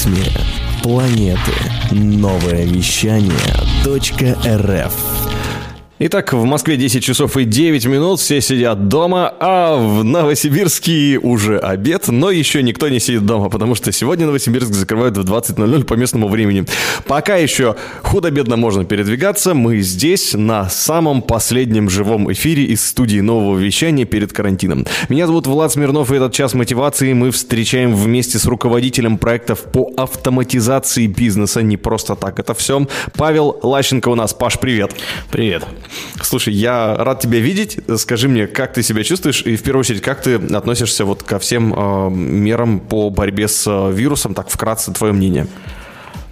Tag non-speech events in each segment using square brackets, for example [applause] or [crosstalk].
ритме планеты. Новое вещание .рф Итак, в Москве 10 часов и 9 минут, все сидят дома, а в Новосибирске уже обед, но еще никто не сидит дома, потому что сегодня Новосибирск закрывают в 20.00 по местному времени. Пока еще худо-бедно можно передвигаться, мы здесь на самом последнем живом эфире из студии нового вещания перед карантином. Меня зовут Влад Смирнов, и этот час мотивации мы встречаем вместе с руководителем проектов по автоматизации бизнеса. Не просто так это все. Павел Лащенко у нас. Паш, привет. Привет. Слушай, я рад тебя видеть. Скажи мне, как ты себя чувствуешь и в первую очередь, как ты относишься вот ко всем э, мерам по борьбе с э, вирусом? Так вкратце твое мнение.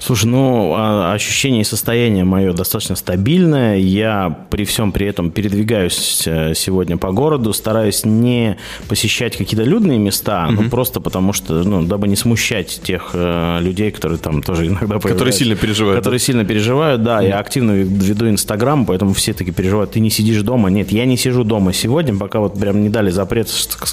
Слушай, ну, а, ощущение и состояние мое достаточно стабильное. Я при всем при этом передвигаюсь э, сегодня по городу, стараюсь не посещать какие-то людные места, угу. ну, просто потому что, ну, дабы не смущать тех э, людей, которые там тоже иногда Которые сильно переживают. Которые да? сильно переживают, да. Угу. Я активно веду Инстаграм, поэтому все таки переживают. Ты не сидишь дома. Нет, я не сижу дома сегодня, пока вот прям не дали запрет,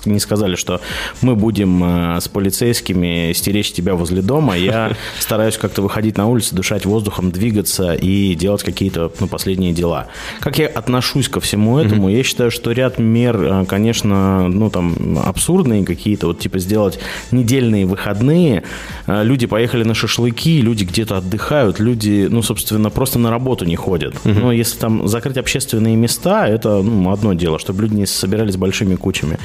не сказали, что мы будем э, с полицейскими стеречь тебя возле дома. Я [laughs] стараюсь как-то выходить выходить на улицу, дышать воздухом, двигаться и делать какие-то ну, последние дела. Как я отношусь ко всему этому? Mm-hmm. Я считаю, что ряд мер, э, конечно, ну там абсурдные какие-то, вот типа сделать недельные выходные. Э, люди поехали на шашлыки, люди где-то отдыхают, люди, ну, собственно, просто на работу не ходят. Mm-hmm. Но если там закрыть общественные места, это ну, одно дело, чтобы люди не собирались большими кучами.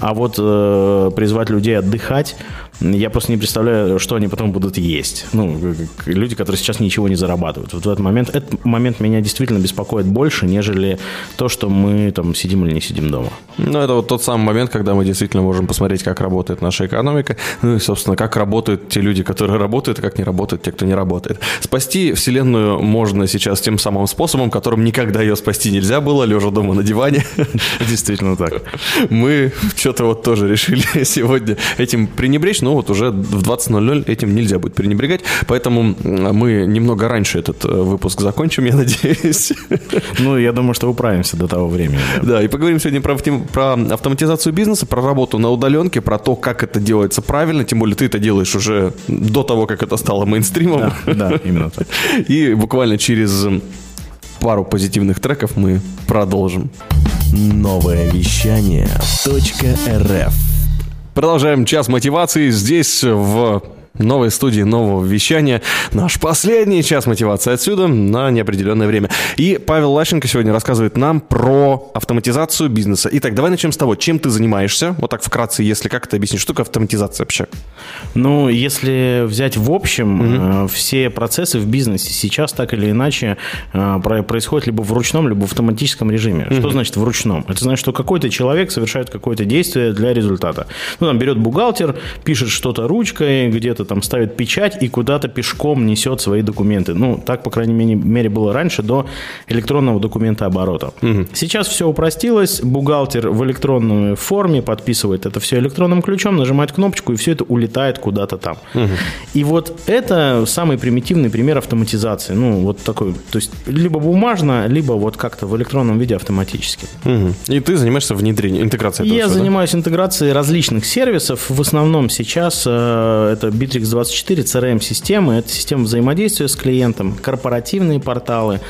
А вот э, призвать людей отдыхать, я просто не представляю, что они потом будут есть. Ну, люди, которые сейчас ничего не зарабатывают. Вот в этот момент, этот момент меня действительно беспокоит больше, нежели то, что мы там сидим или не сидим дома. Ну, это вот тот самый момент, когда мы действительно можем посмотреть, как работает наша экономика, ну и, собственно, как работают те люди, которые работают, и как не работают те, кто не работает. Спасти Вселенную можно сейчас тем самым способом, которым никогда ее спасти нельзя было, лежа дома на диване. Действительно так. Мы что-то вот тоже решили [laughs] сегодня этим пренебречь, но вот уже в 20.00 этим нельзя будет пренебрегать, поэтому мы немного раньше этот э, выпуск закончим, [laughs] я надеюсь. Ну, я думаю, что управимся до того времени. Да, и поговорим сегодня про, про автоматизацию бизнеса, про работу на удаленке, про то, как это делается правильно, тем более ты это делаешь уже до того, как это стало мейнстримом. Да, да именно так. [laughs] И буквально через пару позитивных треков мы продолжим. Новое вещание .рф Продолжаем час мотивации здесь в новой студии, нового вещания. Наш последний час мотивации отсюда на неопределенное время. И Павел Лащенко сегодня рассказывает нам про автоматизацию бизнеса. Итак, давай начнем с того, чем ты занимаешься. Вот так вкратце, если как это объяснить. Что такое автоматизация вообще? Ну, если взять в общем, угу. все процессы в бизнесе сейчас так или иначе э, происходят либо в ручном, либо в автоматическом режиме. Угу. Что значит в ручном? Это значит, что какой-то человек совершает какое-то действие для результата. Ну, там берет бухгалтер, пишет что-то ручкой, где-то там ставит печать и куда-то пешком несет свои документы. Ну, так, по крайней мере, было раньше, до электронного документа оборота. Угу. Сейчас все упростилось. Бухгалтер в электронной форме подписывает это все электронным ключом, нажимает кнопочку, и все это улетает куда-то там. Угу. И вот это самый примитивный пример автоматизации. Ну, вот такой, то есть, либо бумажно, либо вот как-то в электронном виде автоматически. Угу. И ты занимаешься внедрением, интеграцией Я всего, занимаюсь да? интеграцией различных сервисов. В основном сейчас э, это Bittrex Bittrex24 CRM-системы – это система взаимодействия с клиентом, корпоративные порталы.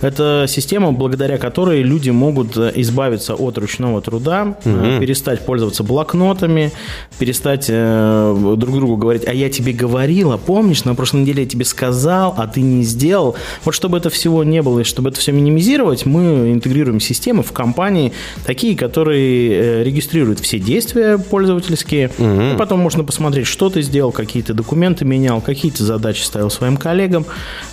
Это система, благодаря которой люди могут э, избавиться от ручного труда, угу. перестать пользоваться блокнотами, перестать э, друг другу говорить, а я тебе говорила, помнишь, на прошлой неделе я тебе сказал, а ты не сделал. Вот чтобы это всего не было и чтобы это все минимизировать, мы интегрируем системы в компании, такие, которые регистрируют все действия пользовательские, угу. и потом можно посмотреть, что ты сделал, какие какие-то документы менял, какие-то задачи ставил своим коллегам,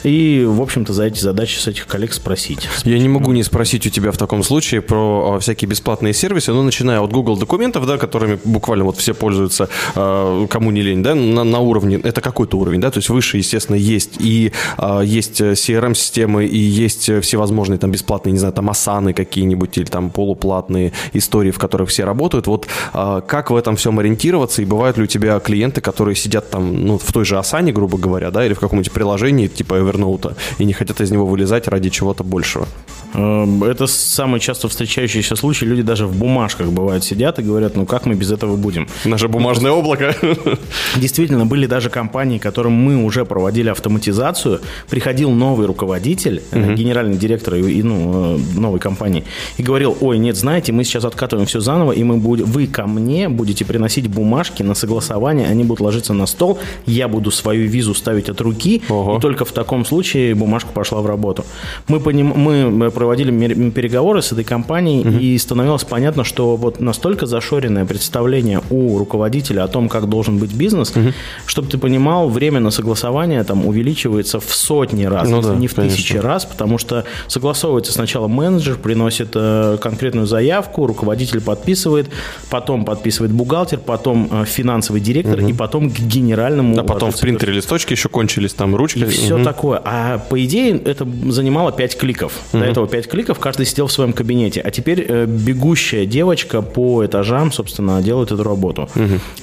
и, в общем-то, за эти задачи с этих коллег спросить. Я не могу не спросить у тебя в таком случае про а, всякие бесплатные сервисы, ну, начиная от Google документов, да, которыми буквально вот все пользуются, а, кому не лень, да, на, на уровне, это какой-то уровень, да, то есть выше, естественно, есть и а, есть CRM-системы, и есть всевозможные там бесплатные, не знаю, там Асаны какие-нибудь, или там полуплатные истории, в которых все работают. Вот как в этом всем ориентироваться, и бывают ли у тебя клиенты, которые сидят там ну, в той же Асане, грубо говоря, да, или в каком-нибудь приложении типа Evernote, и не хотят из него вылезать ради чего-то большего. Эм, Это самый часто встречающийся случай. Люди даже в бумажках бывают сидят и говорят, ну как мы без этого будем? Наше бумажное облако. [laughs] Действительно, были даже компании, которым мы уже проводили автоматизацию. Приходил новый руководитель, э, генеральный директор и, и, ну, э, новой компании, и говорил, ой, нет, знаете, мы сейчас откатываем все заново, и мы будем, вы ко мне будете приносить бумажки на согласование, они будут ложиться на стол, я буду свою визу ставить от руки, Ого. и только в таком случае бумажка пошла в работу. Мы, поним- мы проводили мер- переговоры с этой компанией, и становилось понятно, что вот настолько зашоренное представление у руководителя о том, как должен быть бизнес, чтобы ты понимал, время на согласование там увеличивается в сотни раз, Ну если да, не в конечно. тысячи раз, потому что согласовывается сначала менеджер, приносит э, конкретную заявку, руководитель подписывает, потом подписывает бухгалтер, потом э, финансовый директор, и потом к генеральному... А потом в принтере листочки еще кончились, там ручки. и все такое. А по идее это занимало 5 кликов. До этого 5 кликов, каждый сидел в своем кабинете. А теперь э, бегущая девочка по этажам, собственно, делает эту работу.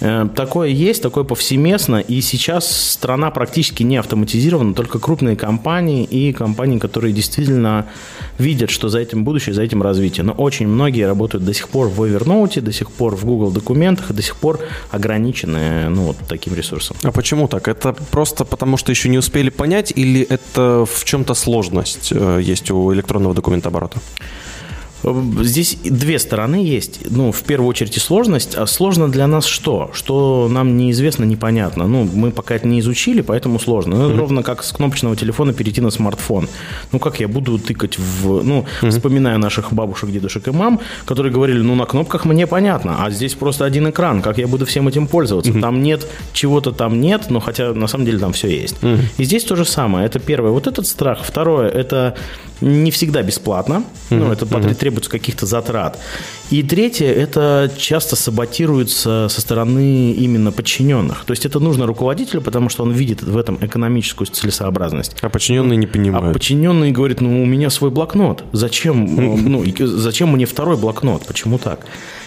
Э, такое есть, такое повсеместно. И сейчас страна практически не автоматизирована, только крупные компании и компании, которые действительно видят, что за этим будущее, за этим развитие. Но очень многие работают до сих пор в Evernote, до сих пор в Google документах, и до сих пор ограничены ну, вот таким ресурсом. А почему так? Это просто потому, что еще не успели понять, или это в чем-то сложность э, есть у электронного документооборота? Здесь две стороны есть. Ну, в первую очередь и сложность. А сложно для нас что? Что нам неизвестно, непонятно. Ну, мы пока это не изучили, поэтому сложно. Ну, ровно как с кнопочного телефона перейти на смартфон. Ну, как я буду тыкать в... Ну, вспоминая наших бабушек, дедушек и мам, которые говорили, ну, на кнопках мне понятно, а здесь просто один экран. Как я буду всем этим пользоваться? Там нет чего-то там нет, но хотя на самом деле там все есть. И здесь то же самое. Это первое. Вот этот страх. Второе, это не всегда бесплатно. Ну, это потр- требуется каких-то затрат. И третье, это часто саботируется со стороны именно подчиненных. То есть это нужно руководителю, потому что он видит в этом экономическую целесообразность. А подчиненные не А понимают. подчиненный говорит, ну, у меня свой блокнот. Зачем, [laughs] э, ну, и зачем мне второй блокнот? Почему так?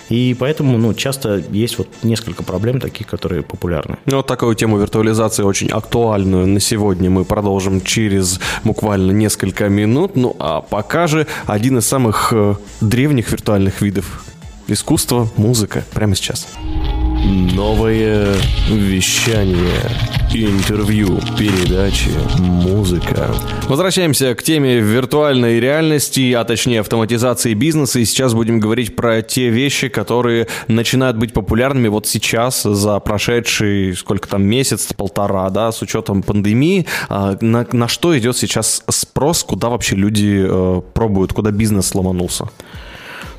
И поэтому, ну, часто есть вот несколько проблем таких, которые популярны. Ну, вот такую тему виртуализации очень актуальную на сегодня мы продолжим через буквально несколько минут. Ну, а пока же один из самых э, древних виртуальных видов искусства – музыка. Прямо сейчас. Новое вещание. Интервью, передачи, музыка. Возвращаемся к теме виртуальной реальности, а точнее автоматизации бизнеса. И сейчас будем говорить про те вещи, которые начинают быть популярными вот сейчас, за прошедший, сколько там, месяц, полтора, да, с учетом пандемии. А, На, на что идет сейчас спрос, куда вообще люди э, пробуют, куда бизнес сломанулся?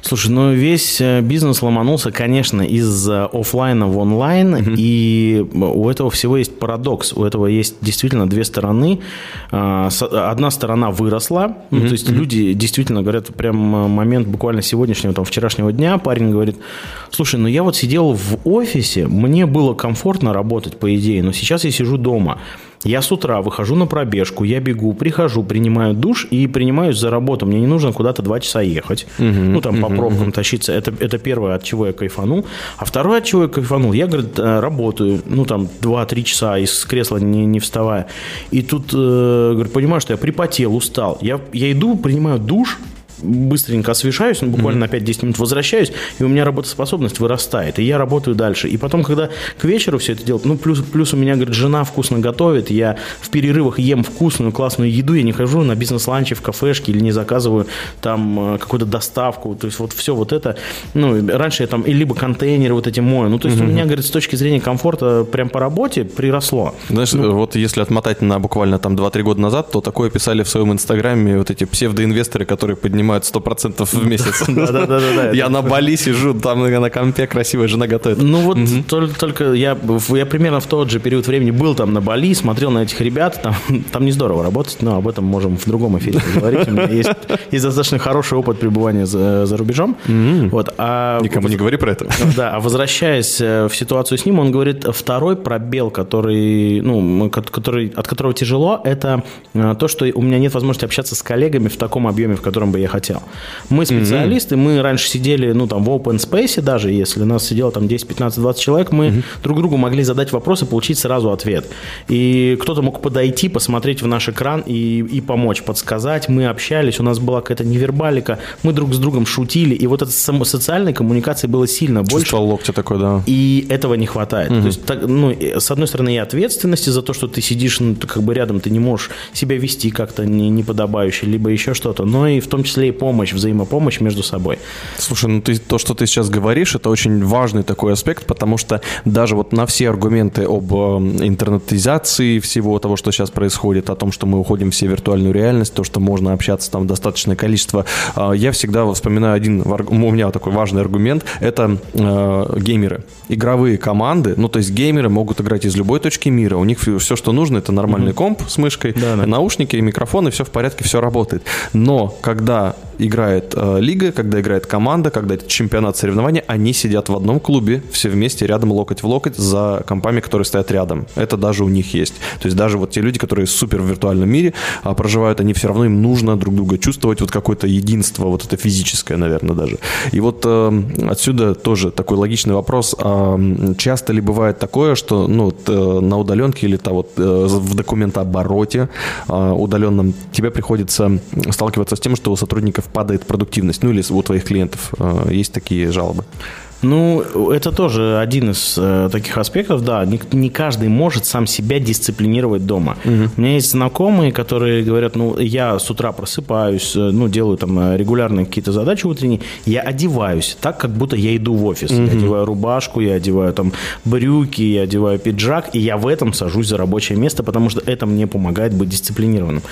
Слушай, ну весь э, бизнес ломанулся, конечно, из э, оффлайна в онлайн, и у этого всего есть парадокс. У этого есть действительно две стороны. А, Одна сторона выросла, ну, то есть люди действительно говорят, прям э, момент буквально сегодняшнего, там, вчерашнего дня, парень говорит, слушай, ну я вот сидел в офисе, мне было комфортно работать, по идее, но сейчас я сижу дома. Я с утра выхожу на пробежку, я бегу, прихожу, принимаю душ и принимаюсь за работу. Мне не нужно куда-то два часа ехать. ну, там, по пробкам тащиться. Это, это первое, от чего я кайфанул. А второе, от чего я кайфанул, я, говорит, э, работаю, ну, там, 2-3 часа из кресла не, не вставая. И тут, э, говорит, понимаю, что я припотел, устал. Я, я иду, принимаю душ, быстренько освежаюсь, ну, буквально на 5-10 минут возвращаюсь, и у меня работоспособность вырастает, и я работаю дальше. И потом, когда к вечеру все это делать, ну, плюс, плюс у меня, говорит, жена вкусно готовит, я в перерывах ем вкусную, классную еду, я не хожу на бизнес-ланчи в кафешке или не заказываю там э, какую-то доставку, то есть вот все вот это, ну, раньше я там и либо контейнеры вот эти мою, ну, то есть у меня, говорит, с точки зрения комфорта прям по работе приросло. Знаешь, вот если отмотать на буквально там 2-3 года назад, то такое писали в своем инстаграме вот эти псевдоинвесторы, которые поднимают 100% в месяц. [laughs] Да-да-да-да. Я на Бали сижу, там на компе красивая жена готовит. Ну вот только, я, примерно в тот же период времени был там на Бали, смотрел на этих ребят, там, [laughs] не здорово работать, но об этом можем в другом эфире поговорить. У меня есть, [laughs] достаточно хороший опыт пребывания за, рубежом. А, Никому не говори про это. да, а возвращаясь э, в ситуацию с ним, он говорит, второй пробел, который, ну, который, от которого тяжело, это э, то, что у меня нет возможности общаться с коллегами в таком объеме, в котором бы я хотел. Мы специалисты, mm-hmm. мы раньше сидели, ну, там, в open space даже, если нас сидело там 10, 15, 20 человек, мы mm-hmm. друг другу могли задать вопрос и получить сразу ответ. И кто-то мог подойти, посмотреть в наш экран и, и помочь, подсказать. Мы общались, у нас была какая-то невербалика, мы друг с другом шутили, и вот этой социальной коммуникации было сильно больше. Чувство локтя такое, да. И этого не хватает. Mm-hmm. То есть, так, ну, с одной стороны, и ответственности за то, что ты сидишь, ну, как бы рядом, ты не можешь себя вести как-то не, неподобающе, либо еще что-то, но и в том числе и помощь, взаимопомощь между собой. Слушай, ну ты, то, что ты сейчас говоришь, это очень важный такой аспект, потому что даже вот на все аргументы об э, интернетизации всего того, что сейчас происходит, о том, что мы уходим в все виртуальную реальность, то, что можно общаться там достаточное количество, э, я всегда вспоминаю один, у меня такой важный аргумент, это э, геймеры. Игровые команды, ну то есть геймеры могут играть из любой точки мира, у них все, что нужно, это нормальный угу. комп с мышкой, да, да. наушники, микрофоны, все в порядке, все работает. Но когда играет э, лига, когда играет команда, когда чемпионат соревнования, они сидят в одном клубе, все вместе, рядом локоть в локоть за компами, которые стоят рядом. Это даже у них есть. То есть даже вот те люди, которые супер в виртуальном мире а, проживают, они все равно им нужно друг друга чувствовать, вот какое-то единство, вот это физическое, наверное, даже. И вот э, отсюда тоже такой логичный вопрос. А, часто ли бывает такое, что ну, вот, э, на удаленке или -то вот э, в документообороте э, удаленном тебе приходится сталкиваться с тем, что у сотрудников падает продуктивность, ну или у твоих клиентов э, есть такие жалобы? Ну, это тоже один из э, таких аспектов, да. Не, не каждый может сам себя дисциплинировать дома. Угу. У меня есть знакомые, которые говорят, ну, я с утра просыпаюсь, э, ну, делаю там э, регулярные какие-то задачи утренние, я одеваюсь так, как будто я иду в офис. Угу. Я одеваю рубашку, я одеваю там брюки, я одеваю пиджак, и я в этом сажусь за рабочее место, потому что это мне помогает быть дисциплинированным.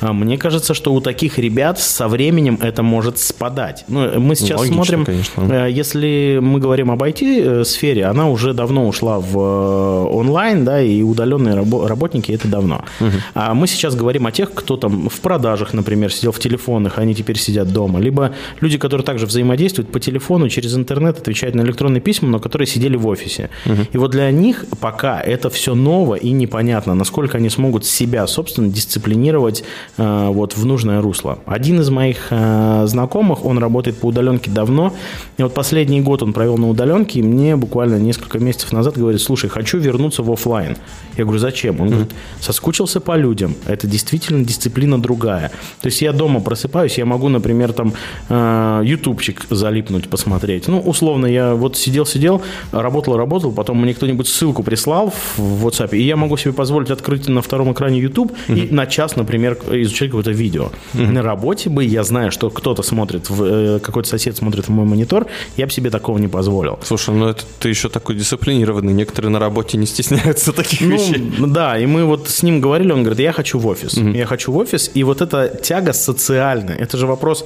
А мне кажется, что у таких ребят со временем это может спадать. Ну, мы сейчас Логично, смотрим, конечно. если мы говорим об IT-сфере, она уже давно ушла в э, онлайн, да, и удаленные работники это давно. Угу. А мы сейчас говорим о тех, кто там в продажах, например, сидел в телефонах, они теперь сидят дома. Либо люди, которые также взаимодействуют по телефону, через интернет, отвечают на электронные письма, но которые сидели в офисе. Угу. И вот для них пока это все ново и непонятно, насколько они смогут себя, собственно, дисциплинировать э, вот в нужное русло. Один из моих э, знакомых, он работает по удаленке давно, и вот последний год он провел на удаленке, и мне буквально несколько месяцев назад говорит, слушай, хочу вернутся в офлайн. Я говорю, зачем? Он говорит, соскучился по людям. Это действительно дисциплина другая. То есть я дома просыпаюсь, я могу, например, там э, ютубчик залипнуть, посмотреть. Ну, условно, я вот сидел-сидел, работал, работал, потом мне кто-нибудь ссылку прислал в WhatsApp, и я могу себе позволить открыть на втором экране YouTube и на час, например, изучать какое-то видео. На работе бы я знаю, что кто-то смотрит, э, какой-то сосед смотрит в мой монитор, я бы себе такого не позволил. Слушай, ну это ты еще такой дисциплинированный. Некоторые на работе не стесняются [laughs] таких ну, вещей. Да, и мы вот с ним говорили, он говорит, я хочу в офис. Угу. Я хочу в офис, и вот эта тяга социальная, это же вопрос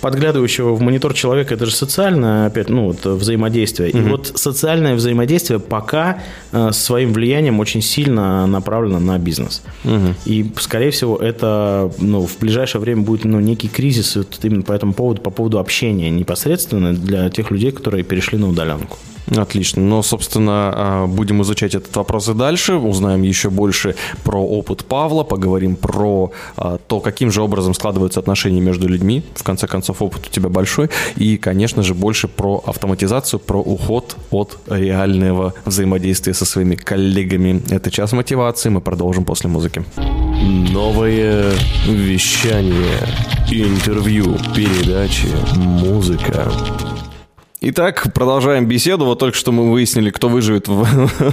подглядывающего в монитор человека, это же социальное, опять, ну, вот, взаимодействие. Угу. И вот социальное взаимодействие пока э, своим влиянием очень сильно направлено на бизнес. Угу. И, скорее всего, это, ну, в ближайшее время будет, ну, некий кризис вот именно по этому поводу, по поводу общения непосредственно для тех людей, которые перешли на удаленку. Отлично. Но, собственно, а, будем изучать этот вопрос и дальше. Узнаем еще больше про опыт Павла, поговорим про а, то, каким же образом складываются отношения между людьми. В конце концов, опыт у тебя большой. И, конечно же, больше про автоматизацию, про уход от реального взаимодействия со своими коллегами. Это час мотивации. Мы продолжим после музыки. Новое вещание, интервью, передачи, музыка. Итак, продолжаем беседу. Вот только что мы выяснили, кто выживет в,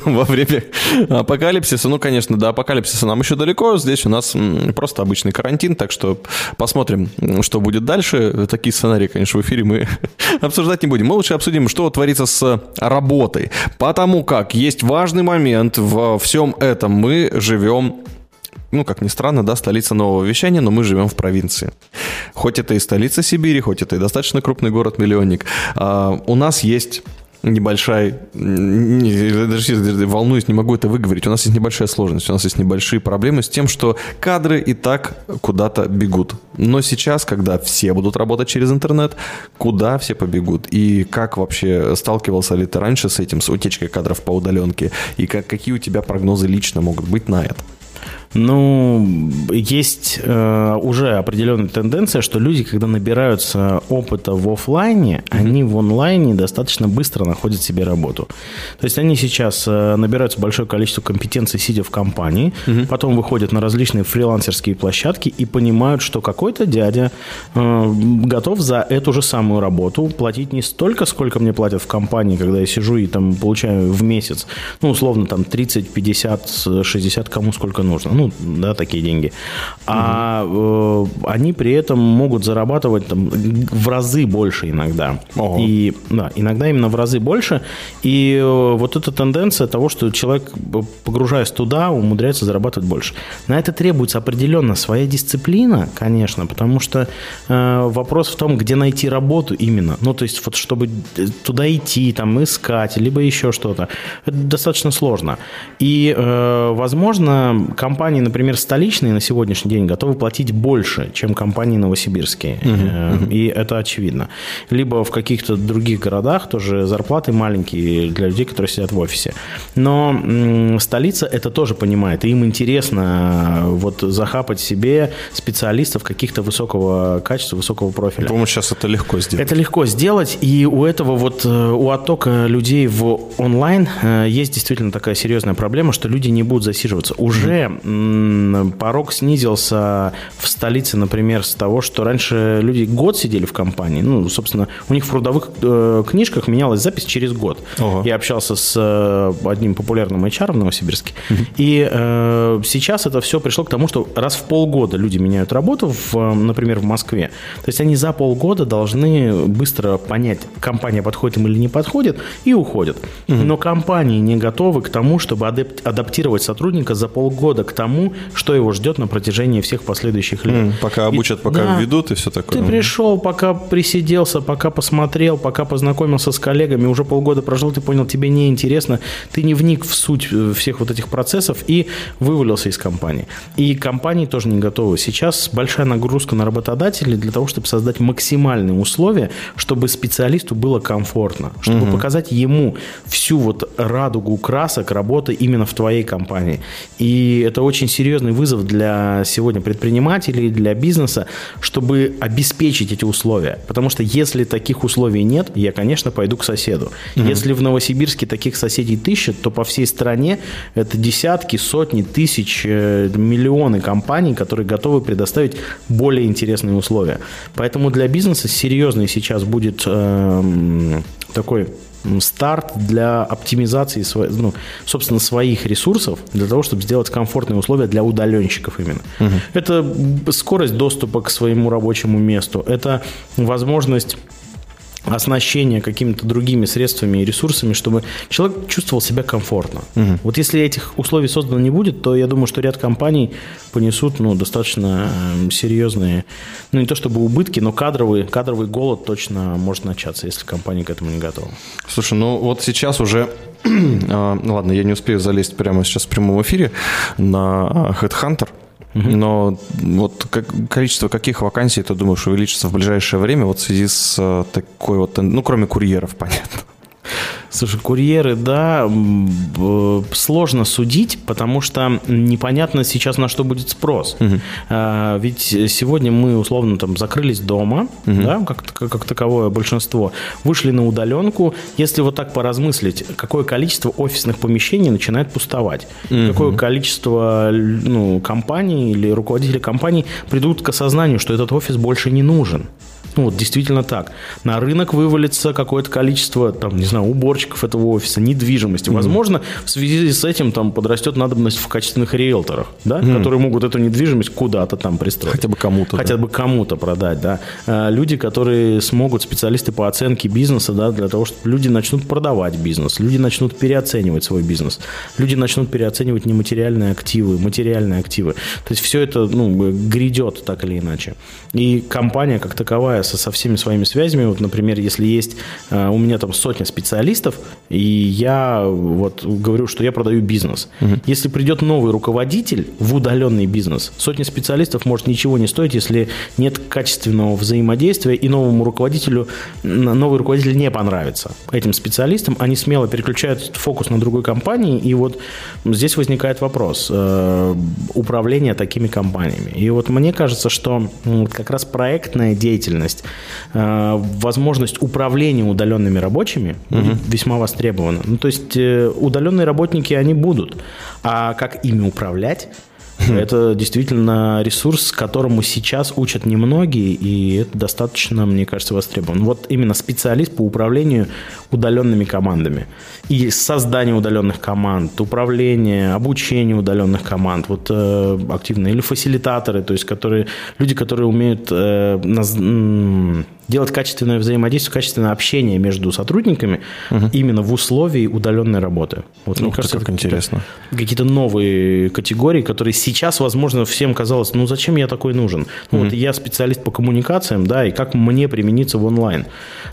[laughs] во время апокалипсиса. Ну, конечно, до апокалипсиса нам еще далеко. Здесь у нас просто обычный карантин, так что посмотрим, что будет дальше. Такие сценарии, конечно, в эфире мы [laughs] обсуждать не будем. Мы лучше обсудим, что творится с работой. Потому как есть важный момент во всем этом. Мы живем ну, как ни странно, да, столица нового вещания, но мы живем в провинции. Хоть это и столица Сибири, хоть это и достаточно крупный город-миллионник, а, у нас есть небольшая, даже волнуюсь, не могу это выговорить, у нас есть небольшая сложность, у нас есть небольшие проблемы с тем, что кадры и так куда-то бегут. Но сейчас, когда все будут работать через интернет, куда все побегут? И как вообще сталкивался ли ты раньше с этим, с утечкой кадров по удаленке? И как, какие у тебя прогнозы лично могут быть на это? Ну, есть э, уже определенная тенденция, что люди, когда набираются опыта в офлайне, mm-hmm. они в онлайне достаточно быстро находят себе работу. То есть они сейчас э, набираются большое количество компетенций, сидя в компании, mm-hmm. потом выходят на различные фрилансерские площадки и понимают, что какой-то дядя э, готов за эту же самую работу платить не столько, сколько мне платят в компании, когда я сижу и там получаю в месяц, ну, условно, там 30, 50, 60, кому сколько нужно ну, да, такие деньги. А э, они при этом могут зарабатывать там, в разы больше иногда. Ого. И, да, иногда именно в разы больше. И э, вот эта тенденция того, что человек, погружаясь туда, умудряется зарабатывать больше. На это требуется определенно своя дисциплина, конечно, потому что э, вопрос в том, где найти работу именно. Ну, то есть, вот чтобы туда идти, там, искать, либо еще что-то. Это достаточно сложно. И, э, возможно, компания компании, например, столичные на сегодняшний день готовы платить больше, чем компании новосибирские. Угу, И это очевидно. Либо в каких-то других городах тоже зарплаты маленькие для людей, которые сидят в офисе. Но столица это тоже понимает. И им интересно э, вот захапать себе специалистов каких-то высокого качества, высокого профиля. По-моему, сейчас это легко сделать. Это легко сделать. И у этого вот, э, у оттока людей в онлайн есть действительно такая серьезная проблема, что люди не будут засиживаться. Уже порог снизился в столице, например, с того, что раньше люди год сидели в компании. Ну, собственно, у них в трудовых э, книжках менялась запись через год. Ого. Я общался с э, одним популярным HR в Новосибирске. Угу. И э, сейчас это все пришло к тому, что раз в полгода люди меняют работу, в, например, в Москве. То есть они за полгода должны быстро понять, компания подходит им или не подходит, и уходят. Угу. Но компании не готовы к тому, чтобы адаптировать сотрудника за полгода к тому, что его ждет на протяжении всех последующих лет. Mm, пока обучат, и, пока да, введут и все такое. Ты пришел, пока присиделся, пока посмотрел, пока познакомился с коллегами, уже полгода прожил, ты понял, тебе не интересно, ты не вник в суть э, всех вот этих процессов и вывалился из компании. И компании тоже не готовы. Сейчас большая нагрузка на работодателей для того, чтобы создать максимальные условия, чтобы специалисту было комфортно, чтобы угу. показать ему всю вот радугу красок работы именно в твоей компании. И это очень серьезный вызов для сегодня предпринимателей, для бизнеса, чтобы обеспечить эти условия. Потому что если таких условий нет, я, конечно, пойду к соседу. Угу. Если в Новосибирске таких соседей тысяча, то по всей стране это десятки, сотни, тысяч, э, миллионы компаний, которые готовы предоставить более интересные условия. Поэтому для бизнеса серьезный сейчас будет э, такой старт для оптимизации, ну, собственно, своих ресурсов для того, чтобы сделать комфортные условия для удаленщиков именно. Угу. Это скорость доступа к своему рабочему месту, это возможность оснащение какими-то другими средствами и ресурсами, чтобы человек чувствовал себя комфортно. Угу. Вот если этих условий создано не будет, то я думаю, что ряд компаний понесут ну, достаточно э, серьезные, ну не то чтобы убытки, но кадровый, кадровый голод точно может начаться, если компания к этому не готова. Слушай, ну вот сейчас уже а, [clears throat] ну ладно, я не успею залезть прямо сейчас в прямом эфире на Headhunter, но вот как, количество каких вакансий ты думаешь увеличится в ближайшее время вот в связи с э, такой вот, ну, кроме курьеров, [laughs] понятно? Слушай, курьеры, да, сложно судить, потому что непонятно сейчас на что будет спрос. Угу. А, ведь сегодня мы условно там закрылись дома, угу. да, как, как таковое большинство, вышли на удаленку. Если вот так поразмыслить, какое количество офисных помещений начинает пустовать, угу. какое количество ну, компаний или руководителей компаний придут к осознанию, что этот офис больше не нужен. Ну, вот действительно так. На рынок вывалится какое-то количество, там, не знаю, уборщиков этого офиса, недвижимости. Mm-hmm. Возможно, в связи с этим там подрастет надобность в качественных риэлторах, да, mm-hmm. которые могут эту недвижимость куда-то там пристроить. Хотя бы кому-то. Хотя да. бы кому-то продать, да. А, люди, которые смогут, специалисты по оценке бизнеса, да, для того, чтобы люди начнут продавать бизнес, люди начнут переоценивать свой бизнес, люди начнут переоценивать нематериальные активы, материальные активы. То есть все это, ну, грядет так или иначе. И компания как таковая со, со всеми своими связями. Вот, например, если есть э, у меня там сотня специалистов, и я вот говорю, что я продаю бизнес. Угу. Если придет новый руководитель в удаленный бизнес, сотня специалистов может ничего не стоить, если нет качественного взаимодействия, и новому руководителю, новый руководитель не понравится этим специалистам, они смело переключают фокус на другой компании, и вот здесь возникает вопрос э, управления такими компаниями. И вот мне кажется, что как раз проектная деятельность, э, возможность управления удаленными рабочими угу. весьма востребована. Ну, то есть э, удаленные работники, они будут, а как ими управлять, это действительно ресурс, которому сейчас учат немногие, и это достаточно, мне кажется, востребован. Вот именно специалист по управлению удаленными командами. И создание удаленных команд, управление, обучение удаленных команд, вот э, активно. Или фасилитаторы, то есть которые, люди, которые умеют э, наз, делать качественное взаимодействие, качественное общение между сотрудниками угу. именно в условии удаленной работы. Вот, мне кажется, как интересно. Какие-то новые категории, которые сейчас, возможно, всем казалось, ну зачем я такой нужен? Ну, угу. Вот я специалист по коммуникациям, да, и как мне примениться в онлайн?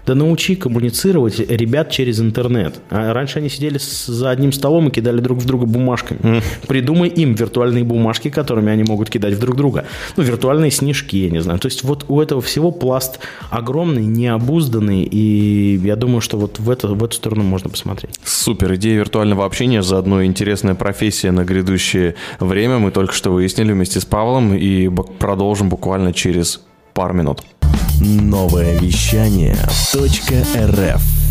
Да научи коммуницировать ребят через интернет. А раньше они сидели за одним столом и кидали друг в друга бумажками. Mm. Придумай им виртуальные бумажки, которыми они могут кидать в друг друга. Ну, виртуальные снежки, я не знаю. То есть вот у этого всего пласт огромный, необузданный, и я думаю, что вот в, это, в эту сторону можно посмотреть. Супер. Идея виртуального общения, заодно интересная профессия на грядущее время. Мы только что выяснили вместе с Павлом и продолжим буквально через пару минут. Новое вещание .рф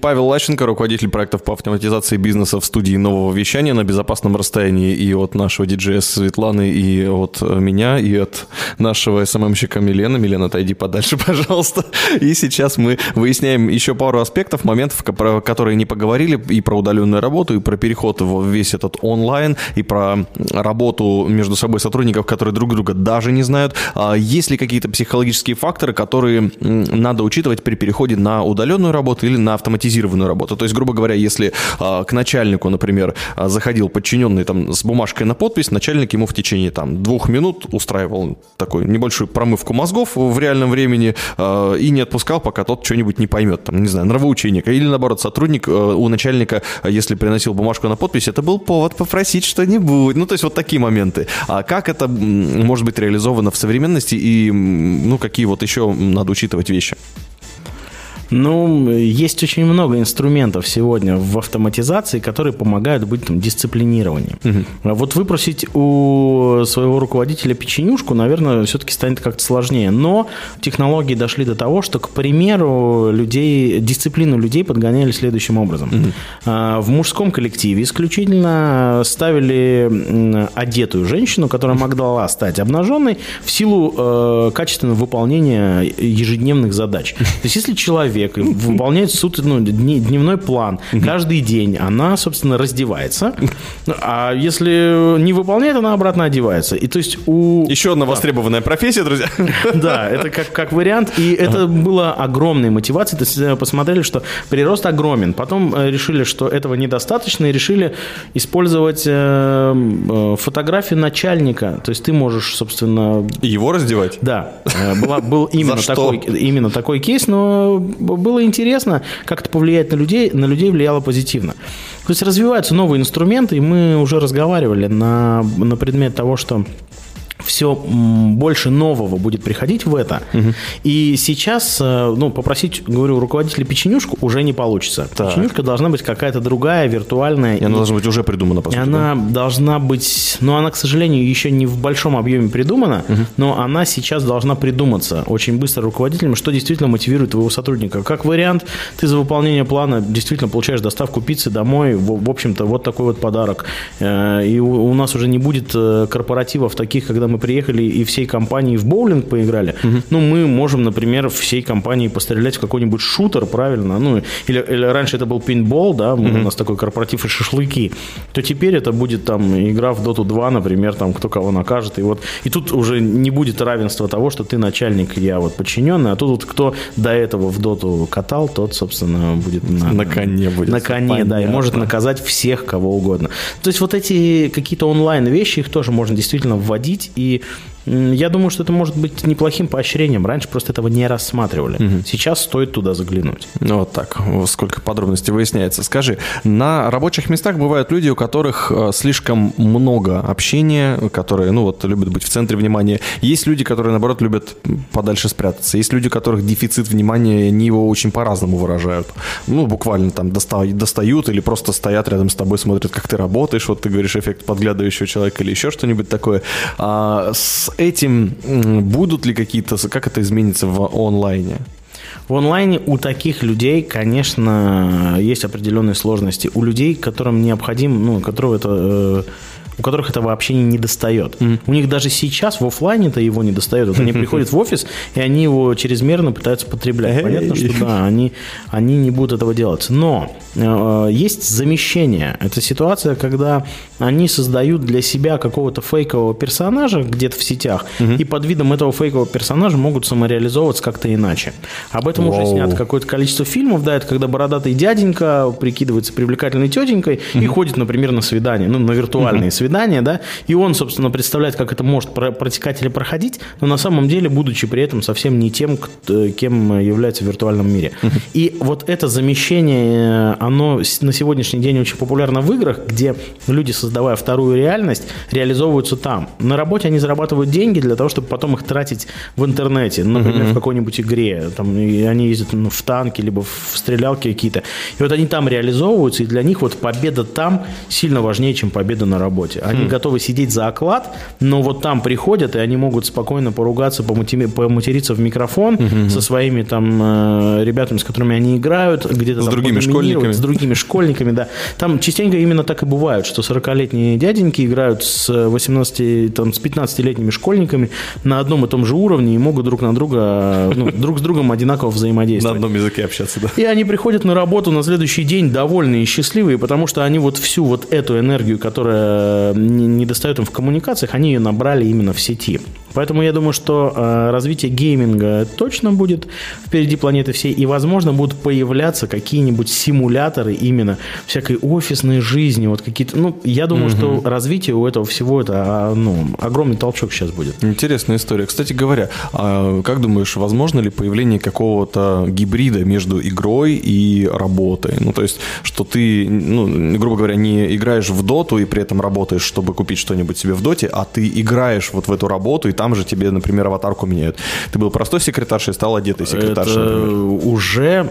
Павел Лащенко, руководитель проектов по автоматизации бизнеса в студии нового вещания на безопасном расстоянии и от нашего диджея Светланы, и от меня, и от нашего СММщика Милена. Милена, отойди подальше, [laughs] пожалуйста. И сейчас мы выясняем еще пару аспектов, моментов, про которые не поговорили, и про удаленную работу, и про переход в весь этот онлайн, и про работу между собой сотрудников, которые друг друга даже не знают. А есть ли какие-то психологические факторы, которые надо учитывать при переходе на удаленную работу или на автоматизацию автоматизированную работу. То есть, грубо говоря, если а, к начальнику, например, а, заходил подчиненный там с бумажкой на подпись, начальник ему в течение там двух минут устраивал такую небольшую промывку мозгов в реальном времени а, и не отпускал, пока тот что-нибудь не поймет, там, не знаю, нравоучение. Или наоборот, сотрудник у начальника, если приносил бумажку на подпись, это был повод попросить что-нибудь. Ну, то есть вот такие моменты. А как это может быть реализовано в современности и, ну, какие вот еще надо учитывать вещи? Ну, есть очень много инструментов сегодня в автоматизации, которые помогают быть там, дисциплинированнее. Угу. Вот выпросить у своего руководителя печенюшку, наверное, все-таки станет как-то сложнее. Но технологии дошли до того, что, к примеру, людей, дисциплину людей подгоняли следующим образом. Угу. В мужском коллективе исключительно ставили одетую женщину, которая могла стать обнаженной в силу э, качественного выполнения ежедневных задач. [laughs] То есть, если человек человек выполняет суд, ну, дневной план каждый день, она, собственно, раздевается. А если не выполняет, она обратно одевается. И то есть у... Еще одна востребованная профессия, друзья. Да, это как, как вариант. И это была огромная мотивация. То есть э, посмотрели, что прирост огромен. Потом э, решили, что этого недостаточно, и решили использовать э, фотографию начальника. То есть ты можешь, собственно... Его раздевать? Да. Была, был именно, такой, именно такой кейс, но было интересно, как это повлияет на людей, на людей влияло позитивно. То есть развиваются новые инструменты, и мы уже разговаривали на, на предмет того, что все больше нового будет приходить в это. Угу. И сейчас, э, ну, попросить, говорю, руководителя печенюшку уже не получится. Так. Печенюшка должна быть какая-то другая, виртуальная. И она должна быть уже придумана, по сути. И она да? должна быть, ну, она, к сожалению, еще не в большом объеме придумана, угу. но она сейчас должна придуматься очень быстро руководителем, что действительно мотивирует твоего сотрудника. Как вариант, ты за выполнение плана действительно получаешь доставку пиццы домой, в, в общем-то, вот такой вот подарок. Э, и у, у нас уже не будет э, корпоративов таких, когда мы приехали и всей компанией в боулинг поиграли, угу. ну, мы можем, например, всей компанией пострелять в какой-нибудь шутер, правильно? Ну, или, или раньше это был пинбол, да, угу. у нас такой корпоратив и шашлыки, то теперь это будет там игра в Dota 2, например, там кто кого накажет, и вот, и тут уже не будет равенства того, что ты начальник, я вот подчиненный, а тут вот кто до этого в Доту катал, тот, собственно, будет на, на коне будет. На коне, Понятно. да, и может наказать всех, кого угодно. То есть вот эти какие-то онлайн вещи, их тоже можно действительно вводить, и м, я думаю, что это может быть неплохим поощрением. Раньше просто этого не рассматривали. Сейчас стоит туда заглянуть. Ну, вот так, сколько подробностей выясняется. Скажи, на рабочих местах бывают люди, у которых э, слишком много общения, которые, ну, вот, любят быть в центре внимания. Есть люди, которые, наоборот, любят подальше спрятаться. Есть люди, у которых дефицит внимания, они его очень по-разному выражают. Ну, буквально там доста- достают или просто стоят рядом с тобой, смотрят, как ты работаешь. Вот ты говоришь эффект подглядывающего человека или еще что-нибудь такое. А с этим будут ли какие-то, как это изменится в онлайне? В онлайне у таких людей, конечно, есть определенные сложности. У людей, которым необходим, ну, которого это, э, у которых этого общения не достает. У них даже сейчас в офлайне-то его не достает. Вот они [laughs] приходят в офис, и они его чрезмерно пытаются потреблять. Понятно, что да, они, они не будут этого делать. Но э, есть замещение. Это ситуация, когда они создают для себя какого-то фейкового персонажа где-то в сетях, и под видом этого фейкового персонажа могут самореализовываться как-то иначе. Об этом уже Вау. снято какое-то количество фильмов, да, это когда бородатый дяденька прикидывается привлекательной тетенькой и ходит, например, на свидание, ну, на виртуальные свидания, да, и он, собственно, представляет, как это может про- протекать или проходить, но на самом деле, будучи при этом совсем не тем, кем является в виртуальном мире. И вот это замещение, э, оно на сегодняшний день очень популярно в играх, где люди, создавая вторую реальность, реализовываются там. На работе они зарабатывают деньги для того, чтобы потом их тратить в интернете, например, в какой-нибудь игре. Там, и они ездят ну, в танки, либо в стрелялки какие-то. И вот они там реализовываются, и для них вот победа там сильно важнее, чем победа на работе. Они готовы сидеть за оклад, но вот там приходят, и они могут спокойно поругаться, помути- поматериться в микрофон со своими там э, ребятами, с которыми они играют, где-то С там другими школьниками. с другими школьниками, да. Там частенько именно так и бывает, что 40-летние дяденьки играют с 18, там, с 15-летними школьниками на одном и том же уровне и могут друг на друга, ну, друг с другом одинаково На взаимодействовать. одном языке общаться, да? И они приходят на работу на следующий день довольные и счастливые, потому что они вот всю вот эту энергию, которая не, не достает им в коммуникациях, они ее набрали именно в сети. Поэтому я думаю, что э, развитие гейминга точно будет впереди планеты всей, и, возможно, будут появляться какие-нибудь симуляторы именно всякой офисной жизни, вот какие-то, ну, я думаю, что развитие у этого всего это, а, ну, огромный толчок сейчас будет. Интересная история. Кстати говоря, а как думаешь, возможно ли появление какого-то гибрида между игрой и работой? Ну, то есть, что ты, ну, грубо говоря, не играешь в доту и при этом работаешь, чтобы купить что-нибудь себе в доте, а ты играешь вот в эту работу, и там же тебе, например, аватарку меняют. Ты был простой секретаршей, стал одетой секретаршей, Это например. уже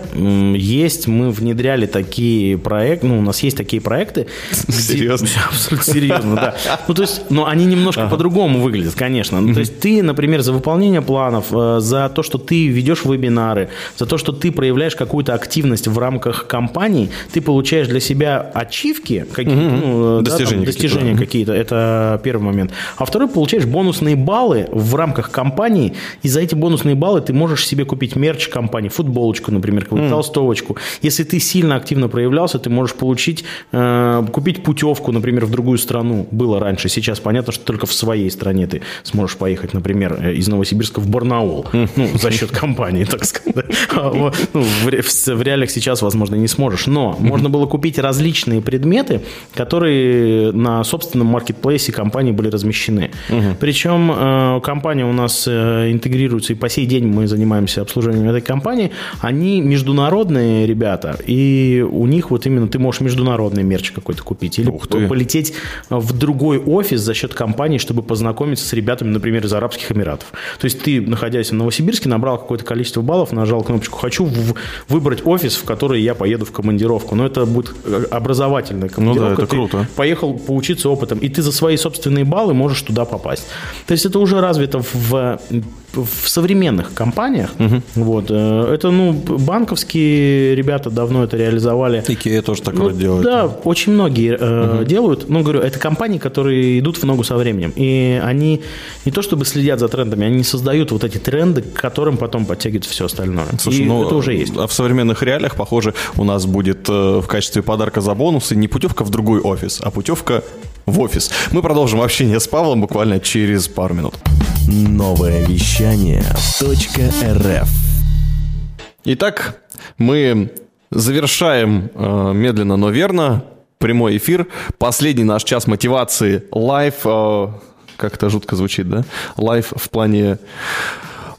есть, мы внедряли такие проекты, ну, у нас есть такие проекты. где- Серьезно? [laughs] Абсолютно серьезно, да. Ну, то есть, но они немножко по-другому выглядят, конечно. Ну, то есть, ты, например, за выполнение планов, э, за то, что ты ведешь вебинары, за то, что ты проявляешь какую-то активность в рамках компании, ты получаешь для себя ачивки, какие, ну, да, там, Достижения какие-то, достижения какие-то, это первый момент. А второй, получаешь бонусные баллы в рамках компании, и за эти бонусные баллы ты можешь себе купить мерч компании, футболочку, например, какую-то толстовочку. Если ты сильно активно проявлялся, ты можешь получить, э, купить путевку, например, в другую страну. Было раньше, сейчас понятно, что только в своей стране ты сможешь поехать, например, э, из Новосибирска в Барнаул, ну, за счет компании, так сказать. [laughs] А, ну, в реалиях сейчас, возможно, не сможешь. Но можно было купить различные предметы, которые на собственном маркетплейсе компании были размещены. Причем э, компания у нас э, интегрируется, и по сей день мы занимаемся обслуживанием этой компании. Они международные ребята, и у них вот именно ты можешь международный мерч какой-то купить или полететь в другой офис за счет компании, чтобы познакомиться с ребятами, например, из Арабских Эмиратов. То есть ты, находясь в Новосибирске, набрал какое-то количество баллов, нажал кнопочку «Хочу в- выбрать офис, в который я поеду в командировку». Но это будет э, образовательная командировка. Ну это Ты круто. Поехал поучиться опытом, и ты за свои собственные баллы можешь туда попасть. То есть это уже развито в, в современных компаниях. Вот. э, Это, ну, банковские ребята давно это реализовали. Икея тоже так Ну, вроде делает. Да, очень многие э, делают. Ну, говорю, это компании, которые идут в ногу со временем. И они не то чтобы следят за трендами, они создают вот эти тренды, к которым потом подтягивается все остальное. Слушай, И ну, это уже есть. А в современных реалиях, похоже, у нас будет э, в качестве подарка за бонусы не путевка в другой офис, а путевка в офис. Мы продолжим общение с Павлом буквально через пару минут. Новое вещание .рф Итак, мы завершаем э, медленно, но верно прямой эфир. Последний наш час мотивации live. э, Как-то жутко звучит, да? Live в плане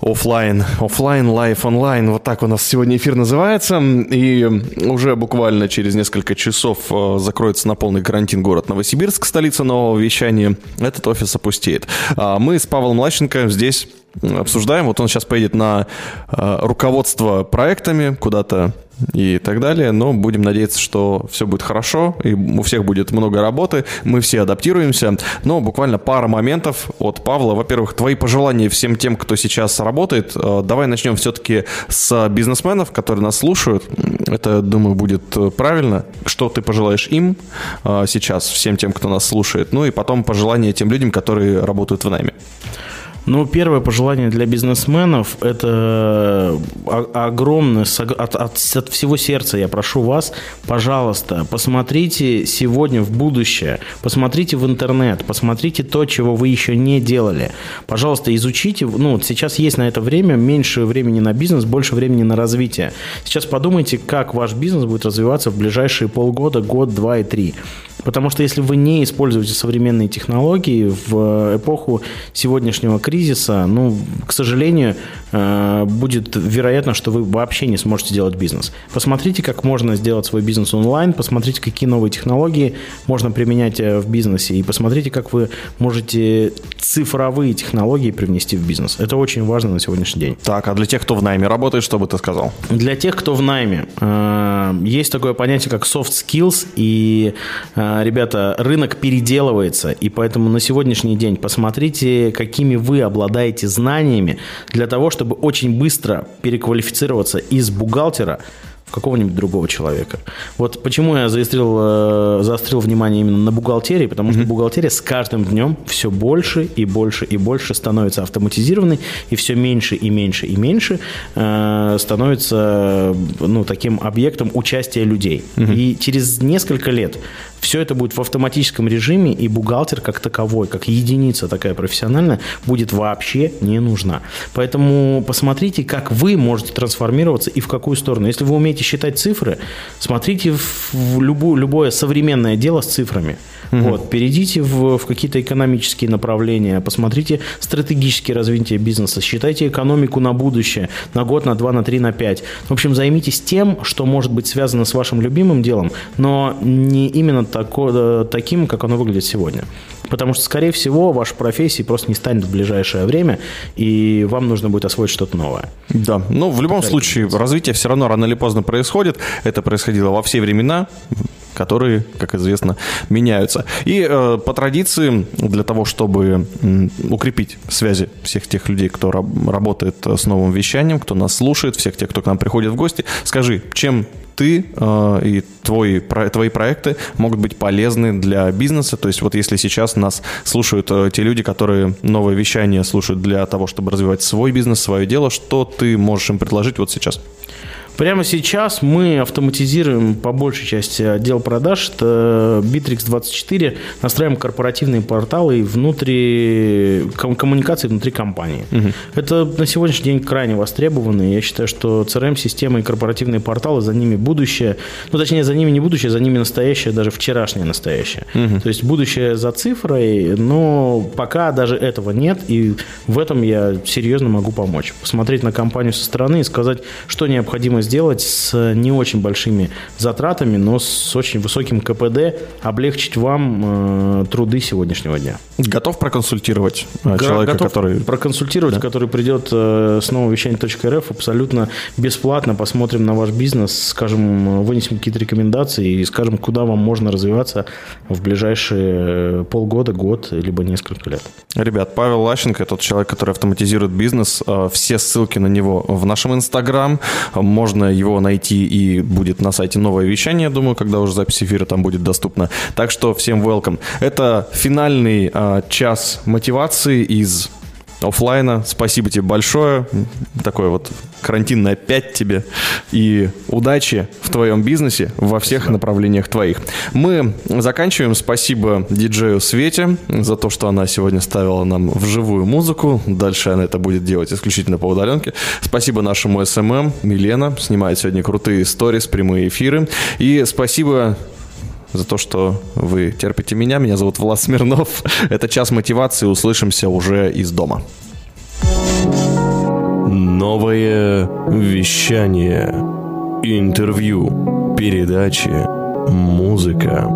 офлайн, офлайн, live, онлайн. Вот так у нас сегодня эфир называется. И уже буквально через несколько часов э, закроется на полный карантин город Новосибирск, столица нового вещания. Этот офис опустеет. А мы с Павлом Лащенко здесь обсуждаем. Вот он сейчас поедет на э, руководство проектами куда-то и так далее. Но будем надеяться, что все будет хорошо, и у всех будет много работы, мы все адаптируемся. Но буквально пара моментов от Павла. Во-первых, твои пожелания всем тем, кто сейчас работает. Э, давай начнем все-таки с бизнесменов, которые нас слушают. Это, думаю, будет правильно. Что ты пожелаешь им э, сейчас, всем тем, кто нас слушает? Ну и потом пожелания тем людям, которые работают в найме. Ну, первое пожелание для бизнесменов – это огромное, от, от, от всего сердца я прошу вас, пожалуйста, посмотрите сегодня в будущее, посмотрите в интернет, посмотрите то, чего вы еще не делали. Пожалуйста, изучите, ну, сейчас есть на это время, меньше времени на бизнес, больше времени на развитие. Сейчас подумайте, как ваш бизнес будет развиваться в ближайшие полгода, год, два и три. Потому что если вы не используете современные технологии в эпоху сегодняшнего кризиса, ну, к сожалению, э, будет вероятно, что вы вообще не сможете делать бизнес. Посмотрите, как можно сделать свой бизнес онлайн, посмотрите, какие новые технологии можно применять э, в бизнесе, и посмотрите, как вы можете цифровые технологии привнести в бизнес. Это очень важно на сегодняшний день. Так, а для тех, кто в найме работает, что бы ты сказал? Для тех, кто в найме, э, есть такое понятие, как soft skills, и ребята, рынок переделывается, и поэтому на сегодняшний день посмотрите, какими вы обладаете знаниями для того, чтобы очень быстро переквалифицироваться из бухгалтера какого-нибудь другого человека. Вот почему я заострил, э, заострил внимание именно на бухгалтерии, потому что бухгалтерия с каждым днем все больше и больше и больше становится автоматизированной, и все меньше и меньше и меньше э, становится ну, таким объектом участия людей. И через несколько лет все это будет в автоматическом режиме, и бухгалтер как таковой, как единица такая профессиональная, будет вообще не нужна. Поэтому посмотрите, как вы можете трансформироваться и в какую сторону. Если вы умеете считать цифры, смотрите в любую, любое современное дело с цифрами. Угу. Вот, перейдите в, в какие-то экономические направления, посмотрите стратегические развитие бизнеса, считайте экономику на будущее, на год, на два, на три, на пять. В общем, займитесь тем, что может быть связано с вашим любимым делом, но не именно тако, э, таким, как оно выглядит сегодня. Потому что, скорее всего, ваша профессия просто не станет в ближайшее время, и вам нужно будет освоить что-то новое. Да, ну, в любом случае, развитие все равно рано или поздно происходит. Это происходило во все времена которые, как известно, меняются. И э, по традиции, для того, чтобы э, укрепить связи всех тех людей, кто раб- работает с новым вещанием, кто нас слушает, всех тех, кто к нам приходит в гости, скажи, чем ты э, и твои, про, твои проекты могут быть полезны для бизнеса. То есть вот если сейчас нас слушают э, те люди, которые новое вещание слушают для того, чтобы развивать свой бизнес, свое дело, что ты можешь им предложить вот сейчас? Прямо сейчас мы автоматизируем по большей части отдел продаж. Это Bittrex24. Настраиваем корпоративные порталы внутри коммуникации внутри компании. Угу. Это на сегодняшний день крайне востребовано. Я считаю, что CRM-системы и корпоративные порталы, за ними будущее. Ну, точнее, за ними не будущее, за ними настоящее, даже вчерашнее настоящее. Угу. То есть будущее за цифрой, но пока даже этого нет. И в этом я серьезно могу помочь. Посмотреть на компанию со стороны и сказать, что необходимо сделать сделать с не очень большими затратами, но с очень высоким КПД, облегчить вам э, труды сегодняшнего дня. Готов проконсультировать э, человека, Готов который... проконсультировать, да? который придет э, с нового вещания.рф абсолютно бесплатно, посмотрим на ваш бизнес, скажем, вынесем какие-то рекомендации и скажем, куда вам можно развиваться в ближайшие полгода, год, либо несколько лет. Ребят, Павел Лащенко, тот человек, который автоматизирует бизнес. Все ссылки на него в нашем Инстаграм. Можно можно его найти и будет на сайте новое вещание, я думаю, когда уже запись эфира там будет доступна. Так что всем welcome. Это финальный а, час мотивации из офлайна. Спасибо тебе большое. Такой вот карантинный опять тебе. И удачи в твоем бизнесе во всех Спасибо. направлениях твоих. Мы заканчиваем. Спасибо диджею Свете за то, что она сегодня ставила нам вживую музыку. Дальше она это будет делать исключительно по удаленке. Спасибо нашему SMM. Милена снимает сегодня крутые истории, прямые эфиры. И спасибо за то, что вы терпите меня. Меня зовут Влад Смирнов. [laughs] Это час мотивации. Услышимся уже из дома. Новое вещание. Интервью. Передачи. Музыка.